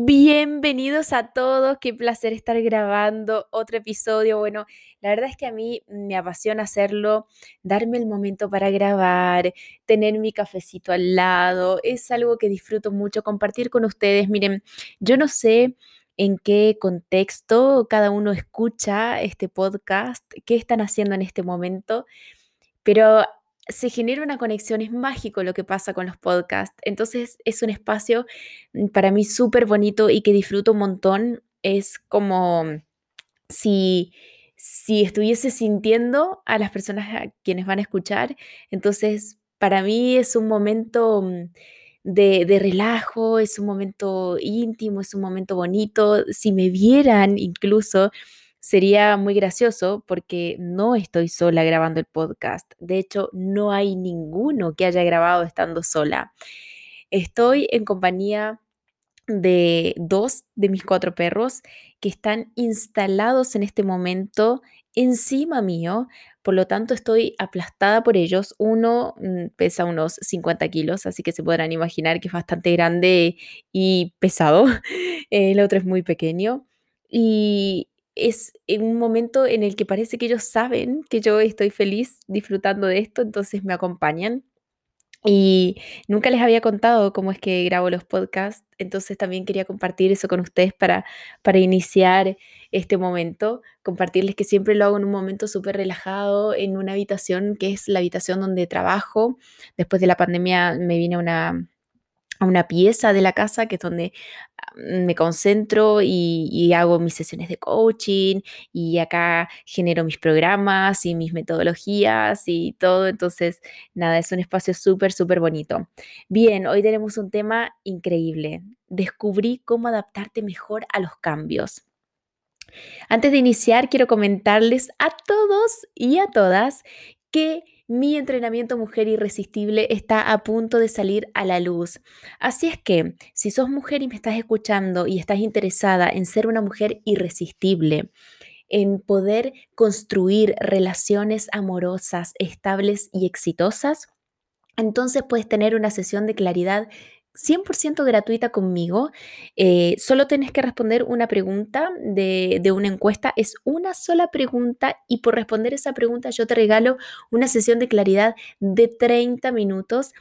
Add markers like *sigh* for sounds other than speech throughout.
Bienvenidos a todos, qué placer estar grabando otro episodio. Bueno, la verdad es que a mí me apasiona hacerlo, darme el momento para grabar, tener mi cafecito al lado, es algo que disfruto mucho compartir con ustedes. Miren, yo no sé en qué contexto cada uno escucha este podcast, qué están haciendo en este momento, pero se genera una conexión, es mágico lo que pasa con los podcasts. Entonces es un espacio mm, para mí súper bonito y que disfruto un montón. Es como si, si estuviese sintiendo a las personas a quienes van a escuchar. Entonces para mí es un momento mm, de, de relajo, es un momento íntimo, es un momento bonito. Si me vieran incluso Sería muy gracioso porque no estoy sola grabando el podcast. De hecho, no hay ninguno que haya grabado estando sola. Estoy en compañía de dos de mis cuatro perros que están instalados en este momento encima mío, por lo tanto estoy aplastada por ellos. Uno mm, pesa unos 50 kilos, así que se podrán imaginar que es bastante grande y pesado. *laughs* El otro es muy pequeño. Y es en un momento en el que parece que ellos saben que yo estoy feliz disfrutando de esto, entonces me acompañan. Y nunca les había contado cómo es que grabo los podcasts, entonces también quería compartir eso con ustedes para, para iniciar este momento, compartirles que siempre lo hago en un momento súper relajado, en una habitación que es la habitación donde trabajo. Después de la pandemia me vine una, a una pieza de la casa que es donde me concentro y, hago mis sesiones de coaching y acá genero mis programas y mis metodologías y todo. Entonces, nada, es un espacio súper, súper bonito. Bien, hoy tenemos un tema increíble. Descubrí cómo adaptarte mejor a los cambios. Antes de iniciar, quiero comentarles a todos y a todas que mi entrenamiento Mujer Irresistible está a punto de salir a la luz. Así es que, si sos mujer y me estás escuchando y estás interesada en ser una mujer irresistible, en poder construir relaciones amorosas, estables y exitosas, entonces puedes tener una sesión de claridad 100% gratuita conmigo. Eh, solo tienes que responder una pregunta de, de, una encuesta. Es una sola pregunta y por responder esa pregunta yo te regalo una sesión de claridad de 30 minutos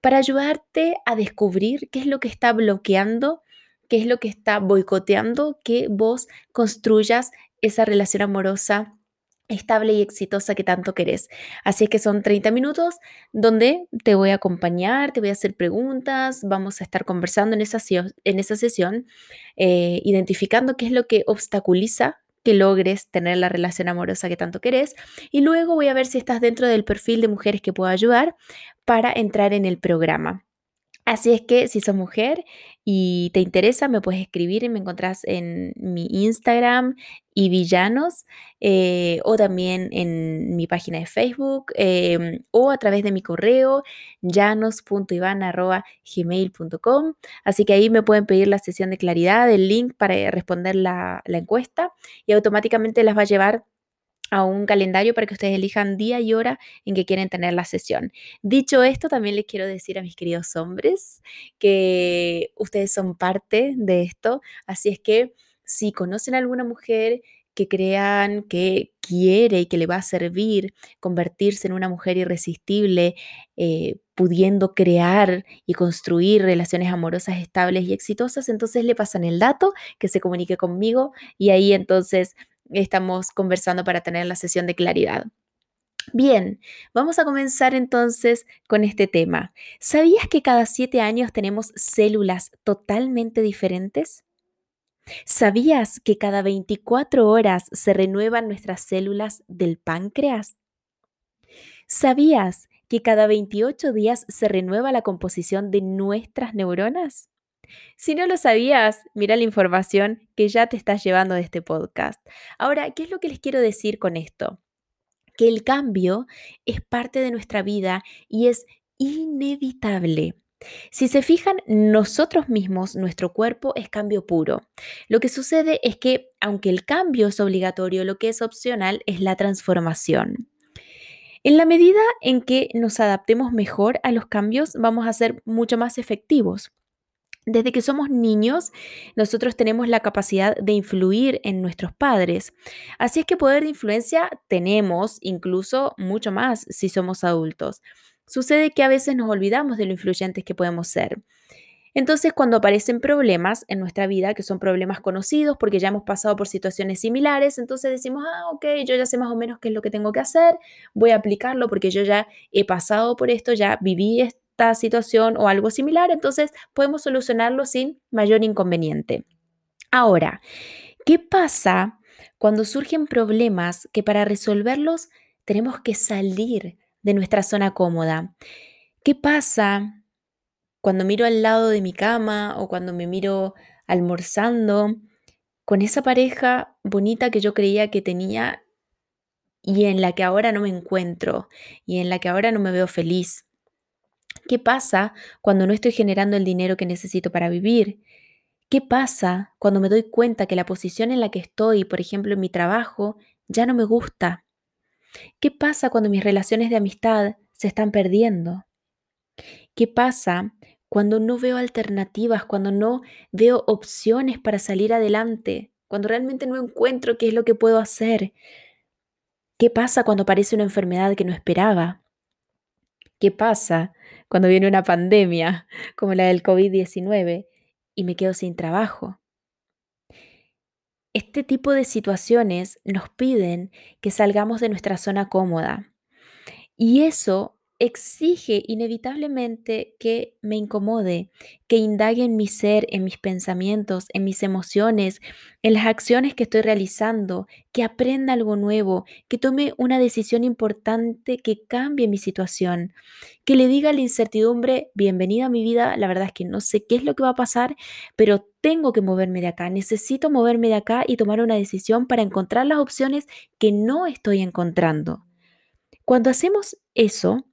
para ayudarte a descubrir qué es lo que está bloqueando, qué es lo que está boicoteando que vos construyas esa relación amorosa estable y exitosa que tanto querés. Así es que son 30 minutos donde te voy a acompañar, te voy a hacer preguntas, vamos a estar conversando en esa, en esa sesión, eh, identificando qué es lo que obstaculiza que logres tener la relación amorosa que tanto querés. Y luego voy a ver si estás dentro del perfil de mujeres que puedo ayudar para entrar en el programa. Así es que si sos mujer y te interesa, me puedes escribir y me encontrás en mi Instagram y villanos eh, o también en mi página de Facebook em, o a través de mi correo llanos.ivan.gmail.com. Así que ahí me pueden pedir la sesión de claridad, el link para responder la, la encuesta y automáticamente las va a llevar a un calendario para que ustedes elijan día y hora en que quieren tener la sesión. Dicho esto, también les quiero decir a mis queridos hombres que ustedes son parte de esto, así es que si conocen a alguna mujer que crean que quiere y que le va a servir convertirse en una mujer irresistible, eh, pudiendo crear y construir relaciones amorosas estables y exitosas, entonces le pasan el dato, que se comunique conmigo y ahí entonces estamos conversando para tener la sesión de claridad. Bien, vamos a comenzar entonces con este tema. ¿Sabías que cada siete años tenemos células totalmente diferentes? ¿Sabías que cada 24 horas se renuevan nuestras células del páncreas? ¿Sabías que cada 28 días se renueva la composición de nuestras neuronas? Si no lo sabías, mira la información que ya te estás llevando de este podcast. Ahora, ¿qué es lo que les quiero decir con esto? Que el cambio es parte de nuestra vida y es inevitable. Si se fijan, nosotros mismos, nuestro cuerpo es cambio puro. Lo que sucede es que, aunque el cambio es obligatorio, lo que es opcional es la transformación. En la medida en que nos adaptemos mejor a los cambios, vamos a ser mucho más efectivos. Desde que somos niños, nosotros tenemos la capacidad de influir en nuestros padres. Así es que poder de influencia tenemos incluso mucho más si somos adultos. Sucede que a veces nos olvidamos de lo influyentes que podemos ser. Entonces, cuando aparecen problemas en nuestra vida, que son problemas conocidos porque ya hemos pasado por situaciones similares, entonces decimos, ah, ok, yo ya sé más o menos qué es lo que tengo que hacer, voy a aplicarlo porque yo ya he pasado por esto, ya viví esto situación o algo similar, entonces podemos solucionarlo sin mayor inconveniente. Ahora, ¿qué pasa cuando surgen problemas que para resolverlos tenemos que salir de nuestra zona cómoda? ¿Qué pasa cuando miro al lado de mi cama o cuando me miro almorzando con esa pareja bonita que yo creía que tenía y en la que ahora no me encuentro y en la que ahora no me veo feliz? ¿Qué pasa cuando no estoy generando el dinero que necesito para vivir? ¿Qué pasa cuando me doy cuenta que la posición en la que estoy, por ejemplo, en mi trabajo, ya no me gusta? ¿Qué pasa cuando mis relaciones de amistad se están perdiendo? ¿Qué pasa cuando no veo alternativas, cuando no veo opciones para salir adelante, cuando realmente no encuentro qué es lo que puedo hacer? ¿Qué pasa cuando aparece una enfermedad que no esperaba? ¿Qué pasa cuando viene una pandemia como la del COVID-19 y me quedo sin trabajo? Este tipo de situaciones nos piden que salgamos de nuestra zona cómoda y eso exige inevitablemente que me incomode, que indague en mi ser, en mis pensamientos, en mis emociones, en las acciones que estoy realizando, que aprenda algo nuevo, que tome una decisión importante que cambie mi situación, que le diga a la incertidumbre, bienvenida a mi vida, la verdad es que no sé qué es lo que va a pasar, pero tengo que moverme de acá, necesito moverme de acá y tomar una decisión para encontrar las opciones que no estoy encontrando. Cuando hacemos eso,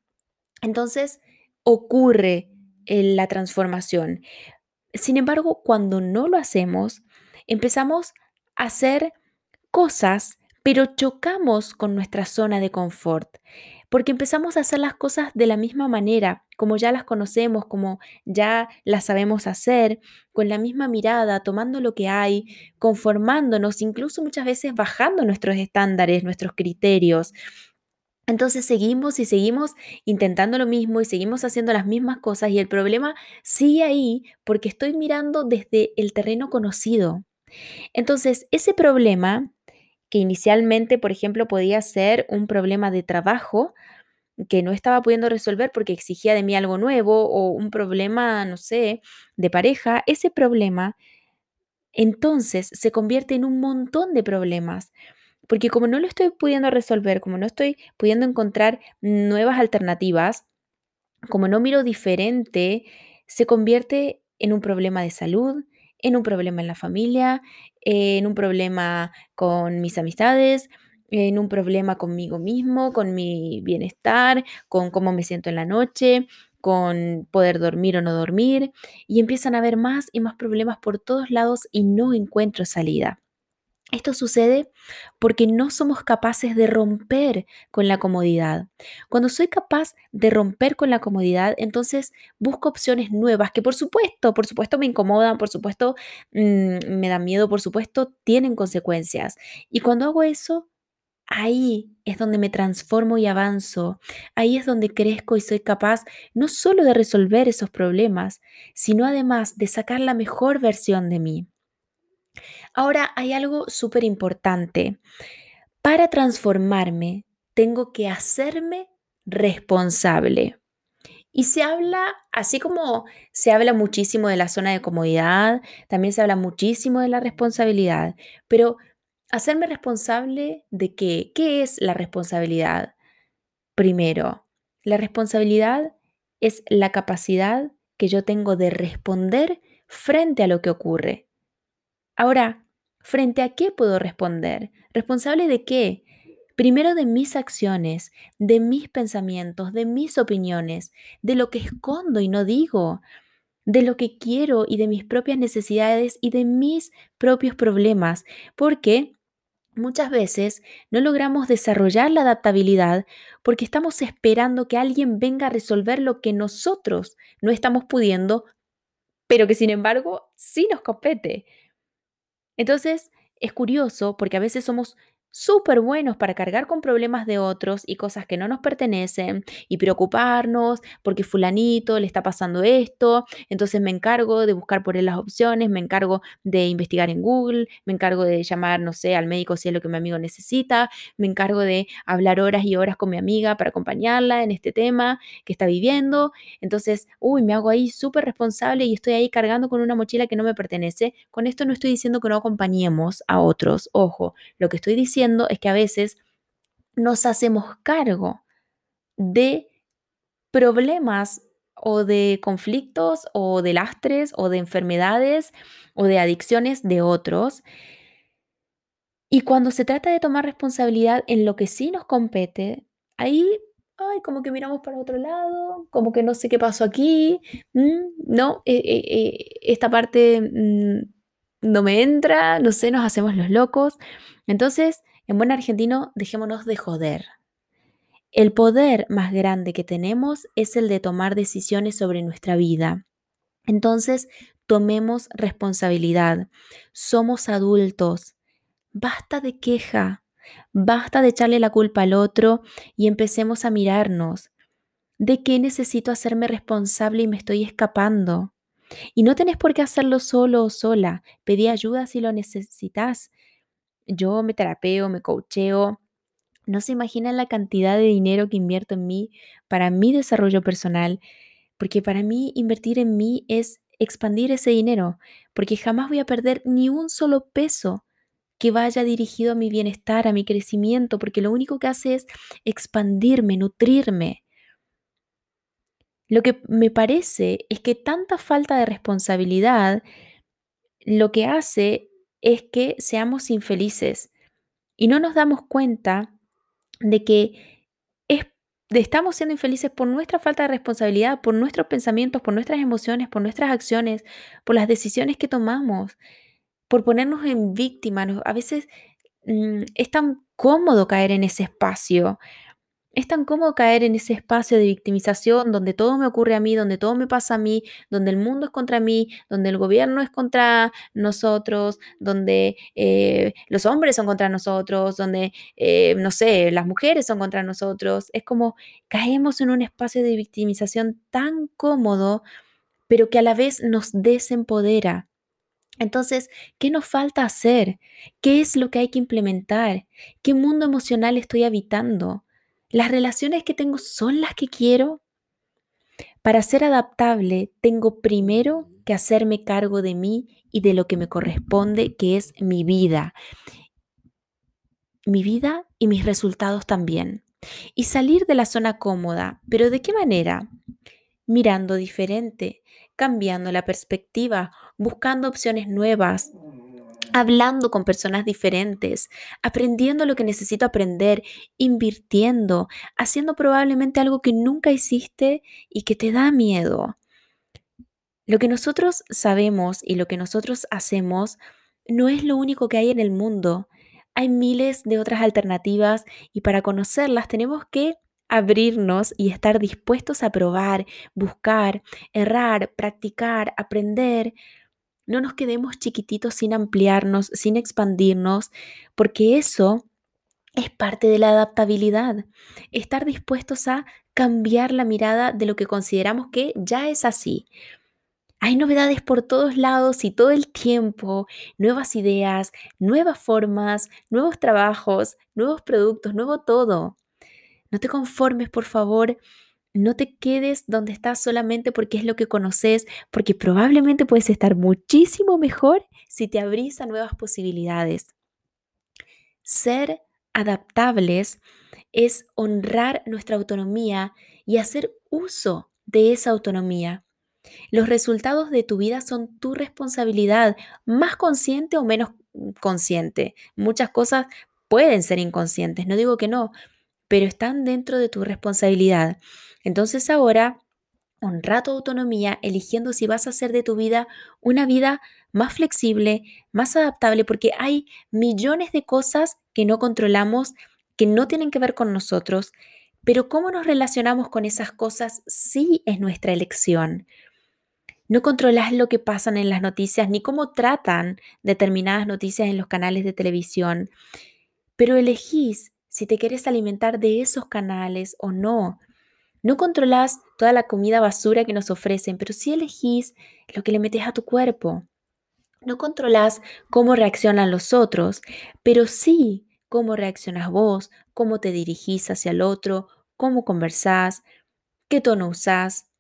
entonces ocurre la transformación. Sin embargo, cuando no lo hacemos, empezamos a hacer cosas, pero chocamos con nuestra zona de confort, porque empezamos a hacer las cosas de la misma manera, como ya las conocemos, como ya las sabemos hacer, con la misma mirada, tomando lo que hay, conformándonos, incluso muchas veces bajando nuestros estándares, nuestros criterios, entonces seguimos y seguimos intentando lo mismo y seguimos haciendo las mismas cosas y el problema sigue ahí porque estoy mirando desde el terreno conocido. Entonces, ese problema, que inicialmente, por ejemplo, podía ser un problema de trabajo que no estaba pudiendo resolver porque exigía de mí algo nuevo o un problema, no sé, de pareja, ese problema entonces se convierte en un montón de problemas porque como no lo estoy pudiendo resolver, como no estoy pudiendo encontrar nuevas alternativas, como no miro diferente, se convierte en un problema de salud, en un problema en la familia, en un problema con mis amistades, en un problema conmigo mismo, con mi bienestar, con cómo me siento en la noche, con poder dormir o no dormir, y empiezan a haber más y más problemas por todos lados y no encuentro salida. Esto sucede porque no somos capaces de romper con la comodidad. Cuando soy capaz de romper con la comodidad, entonces busco opciones nuevas que por supuesto, por supuesto me incomodan, por supuesto mm, me dan miedo, por supuesto tienen consecuencias. Y cuando hago eso, ahí es donde me transformo y avanzo. Ahí es donde crezco y soy capaz no solo de resolver esos problemas, sino además de sacar la mejor versión de mí. Ahora hay algo súper importante. Para transformarme, tengo que hacerme responsable. Y se habla, así como se habla muchísimo de la zona de comodidad, también se habla muchísimo de la responsabilidad. Pero hacerme responsable de qué? ¿Qué es la responsabilidad? Primero, la responsabilidad es la capacidad que yo tengo de responder frente a lo que ocurre. Ahora, ¿frente a qué puedo responder? ¿Responsable de qué? Primero de mis acciones, de mis pensamientos, de mis opiniones, de lo que escondo y no digo, de lo que quiero y de mis propias necesidades y de mis propios problemas, porque muchas veces no logramos desarrollar la adaptabilidad porque estamos esperando que alguien venga a resolver lo que nosotros no estamos pudiendo pero que sin embargo sí nos compete. Entonces, es curioso porque a veces somos súper buenos para cargar con problemas de otros y cosas que no nos pertenecen y preocuparnos porque fulanito le está pasando esto, entonces me encargo de buscar por él las opciones, me encargo de investigar en Google, me encargo de llamar, no sé, al médico si es lo que mi amigo necesita, me encargo de hablar horas y horas con mi amiga para acompañarla en este tema que está viviendo, entonces, uy, me hago ahí súper responsable y estoy ahí cargando con una mochila que no me pertenece. Con esto no estoy diciendo que no acompañemos a otros, ojo, lo que estoy diciendo es que a veces nos hacemos cargo de problemas o de conflictos o de lastres o de enfermedades o de adicciones de otros. Y cuando se trata de tomar responsabilidad en lo que sí nos compete, ahí, ay, como que miramos para otro lado, como que no sé qué pasó aquí, no, eh, eh, eh, esta parte mm, no me entra, no sé, nos hacemos los locos. Entonces, en buen argentino, dejémonos de joder. El poder más grande que tenemos es el de tomar decisiones sobre nuestra vida. Entonces, tomemos responsabilidad. Somos adultos. Basta de queja. Basta de echarle la culpa al otro y empecemos a mirarnos. ¿De qué necesito hacerme responsable y me estoy escapando? Y no tenés por qué hacerlo solo o sola. Pedí ayuda si lo necesitas. Yo me terapeo, me coacheo. No se imaginan la cantidad de dinero que invierto en mí para mi desarrollo personal, porque para mí invertir en mí es expandir ese dinero, porque jamás voy a perder ni un solo peso que vaya dirigido a mi bienestar, a mi crecimiento, porque lo único que hace es expandirme, nutrirme. Lo que me parece es que tanta falta de responsabilidad lo que hace es que seamos infelices y no nos damos cuenta de que estamos siendo infelices por nuestra falta de responsabilidad, por nuestros pensamientos, por nuestras emociones, por nuestras acciones, por las decisiones que tomamos, por ponernos en víctima. A veces mm, es tan cómodo caer en ese espacio es tan cómodo caer en ese espacio de victimización donde todo me ocurre a mí, donde todo me pasa a mí, donde el mundo es contra mí, donde el gobierno es contra nosotros, donde eh, los hombres son contra nosotros, donde, eh, no sé, las mujeres son contra nosotros. Es como caemos en un espacio de victimización tan cómodo, pero que a la vez nos desempodera. Entonces, ¿qué nos falta hacer? ¿Qué es lo que hay que implementar? ¿Qué mundo emocional estoy habitando? ¿Las relaciones que tengo son las que quiero? Para ser adaptable, tengo primero que hacerme cargo de mí y de lo que me corresponde, que es mi vida. Mi vida y mis resultados también. Y salir de la zona cómoda. ¿Pero de qué manera? Mirando diferente, cambiando la perspectiva, buscando opciones nuevas, hablando con personas diferentes, aprendiendo lo que necesito aprender, invirtiendo, haciendo probablemente algo que nunca hiciste y que te da miedo. Lo que nosotros sabemos y lo que nosotros hacemos no es lo único que hay en el mundo. Hay miles de otras alternativas y para conocerlas tenemos que abrirnos y estar dispuestos a probar, buscar, errar, practicar, aprender, no nos quedemos chiquititos sin ampliarnos, sin expandirnos, porque eso es parte de la adaptabilidad. Estar dispuestos a cambiar la mirada de lo que consideramos que ya es así. Hay novedades por todos lados y todo el tiempo, nuevas ideas, nuevas formas, nuevos trabajos, nuevos productos, nuevo todo. No te conformes, por favor, no te quedes donde estás solamente porque es lo que conoces, porque probablemente puedes estar muchísimo mejor si te abrís a nuevas posibilidades. Ser adaptables es honrar nuestra autonomía y hacer uso de esa autonomía. Los resultados de tu vida son tu responsabilidad, más consciente o menos consciente. Muchas cosas pueden ser inconscientes, no digo que no, pero están dentro de tu responsabilidad. Entonces ahora honra tu autonomía eligiendo si vas a hacer de tu vida una vida más flexible, más adaptable, porque hay millones de cosas que no controlamos, que no tienen que ver con nosotros, pero cómo nos relacionamos con esas cosas sí es nuestra elección. No controlas lo que pasan en las noticias ni cómo tratan determinadas noticias en los canales de televisión, pero elegís si te quieres alimentar de esos canales o no. No controlas toda la comida basura que nos ofrecen, pero sí elegís lo que le metes a tu cuerpo. No controlas cómo reaccionan los otros, pero sí cómo reaccionas vos, cómo te dirigís hacia el otro, cómo conversás, qué tono usás.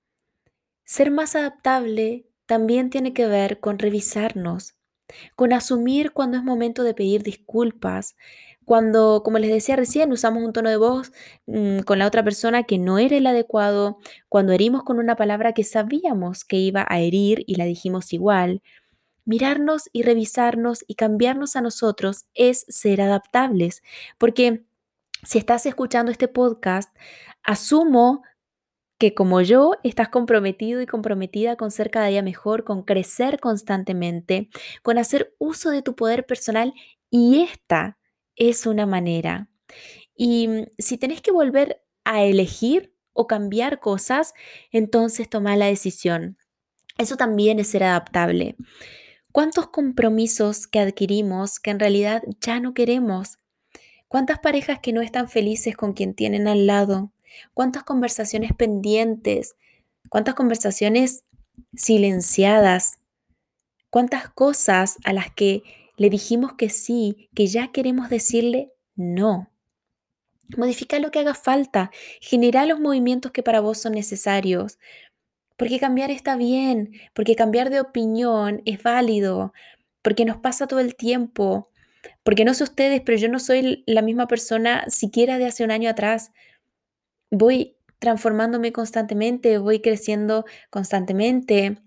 Ser más adaptable también tiene que ver con revisarnos, con asumir cuando es momento de pedir disculpas, cuando, como les decía recién, usamos un tono de voz mm, con la otra persona que no era el adecuado, cuando herimos con una palabra que sabíamos que iba a herir y la dijimos igual. Mirarnos y revisarnos y cambiarnos a nosotros es ser adaptables, porque si estás escuchando este podcast, asumo que como yo estás comprometido y comprometida con ser cada día mejor, con crecer constantemente, con hacer uso de tu poder personal y esta es una manera. Y mm, si tenés que volver a elegir o cambiar cosas, entonces toma la decisión. Eso también es ser adaptable. ¿Cuántos compromisos que adquirimos que en realidad ya no queremos? ¿Cuántas parejas que no están felices con quien tienen al lado? ¿Cuántas conversaciones pendientes? ¿Cuántas conversaciones silenciadas? ¿Cuántas cosas a las que le dijimos que sí, que ya queremos decirle no? Modifica lo que haga falta, genera los movimientos que para vos son necesarios, porque cambiar está bien, porque cambiar de opinión es válido, porque nos pasa todo el tiempo, porque no sé ustedes, pero yo no soy la misma persona siquiera de hace un año atrás. Voy transformándome constantemente, voy creciendo constantemente.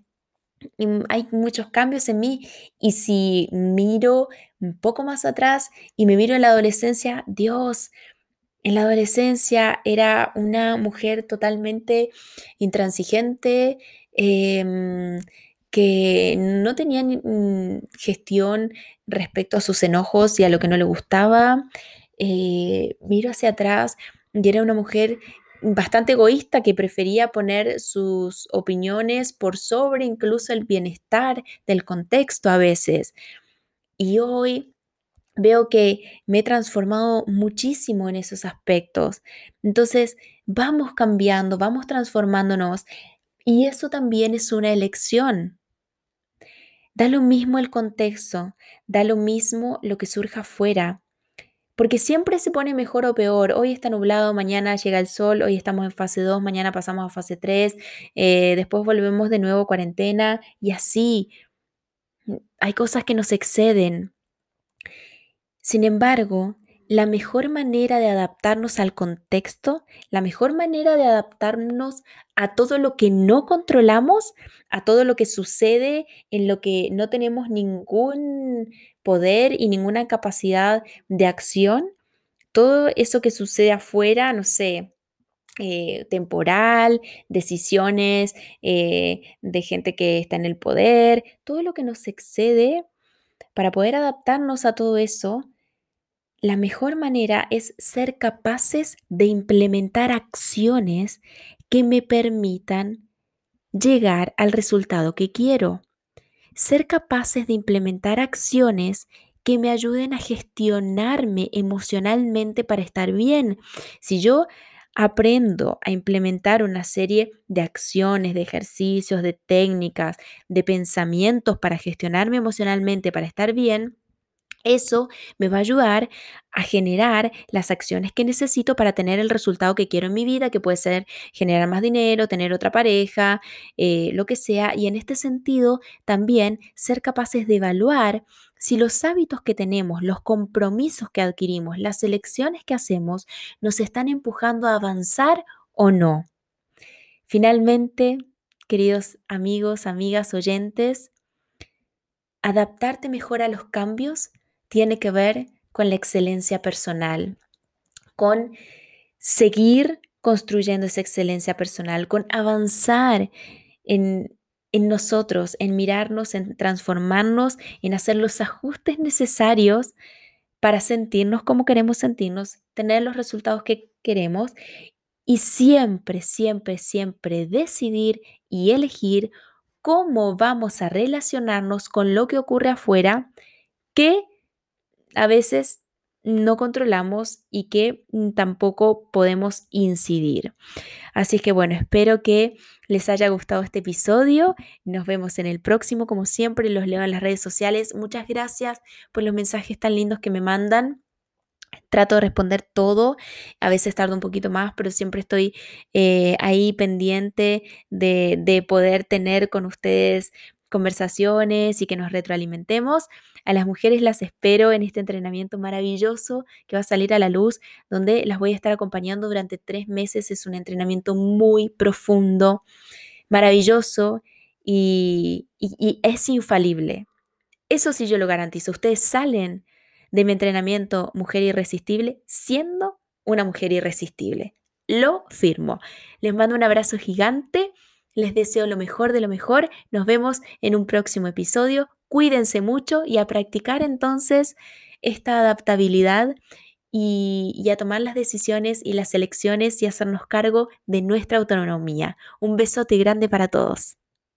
Hay muchos cambios en mí y si miro un poco más atrás y me miro en la adolescencia, Dios, en la adolescencia era una mujer totalmente intransigente, em, que no tenía mm, gestión respecto a sus enojos y a lo que no le gustaba. Eh, miro hacia atrás y era una mujer bastante egoísta que prefería poner sus opiniones por sobre incluso el bienestar del contexto a veces. Y hoy veo que me he transformado muchísimo en esos aspectos. Entonces, vamos cambiando, vamos transformándonos y eso también es una elección. Da lo mismo el contexto, da lo mismo lo que surja afuera, porque siempre se pone mejor o peor. Hoy está nublado, mañana llega el sol, hoy estamos en fase 2, mañana pasamos a fase 3, eh, después volvemos de nuevo a cuarentena y así. Hay cosas que nos exceden. Sin embargo, la mejor manera de adaptarnos al contexto, la mejor manera de adaptarnos a todo lo que no controlamos, a todo lo que sucede en lo que no tenemos ningún poder y ninguna capacidad de acción, todo eso que sucede afuera, no sé, eh, temporal, decisiones eh, de gente que está en el poder, todo lo que nos excede, para poder adaptarnos a todo eso, la mejor manera es ser capaces de implementar acciones que me permitan llegar al resultado que quiero. Ser capaces de implementar acciones que me ayuden a gestionarme emocionalmente para estar bien. Si yo aprendo a implementar una serie de acciones, de ejercicios, de técnicas, de pensamientos para gestionarme emocionalmente, para estar bien, eso me va a ayudar a generar las acciones que necesito para tener el resultado que quiero en mi vida, que puede ser generar más dinero, tener otra pareja, eh, lo que sea. Y en este sentido, también ser capaces de evaluar si los hábitos que tenemos, los compromisos que adquirimos, las elecciones que hacemos, nos están empujando a avanzar o no. Finalmente, queridos amigos, amigas, oyentes, adaptarte mejor a los cambios tiene que ver con la excelencia personal, con seguir construyendo esa excelencia personal, con avanzar en, nosotros, en mirarnos, en transformarnos, en hacer los ajustes necesarios para sentirnos como queremos sentirnos, tener los resultados que queremos y siempre, siempre, siempre decidir y elegir cómo vamos a relacionarnos con lo que ocurre afuera que a veces no controlamos y que mm, tampoco podemos incidir. Así que bueno, espero que les haya gustado este episodio. Nos vemos en el próximo. Como siempre, los leo en las redes sociales. Muchas gracias por los mensajes tan lindos que me mandan. Trato de responder todo, a veces tardo un poquito más, pero siempre estoy eh, ahí pendiente de, de poder tener con ustedes conversaciones y que nos retroalimentemos. A las mujeres las espero en este entrenamiento maravilloso que va a salir a la luz, donde las voy a estar acompañando durante tres meses. Es un entrenamiento muy profundo, maravilloso y, y es infalible. Eso sí yo lo garantizo. Ustedes salen de mi entrenamiento Mujer Irresistible siendo una mujer irresistible. Lo firmo. Les mando un abrazo gigante. Les deseo lo mejor de lo mejor. Nos vemos en un próximo episodio. Cuídense mucho y a practicar entonces esta adaptabilidad y, y, a tomar las decisiones y las elecciones y hacernos cargo de nuestra autonomía. Un besote grande para todos.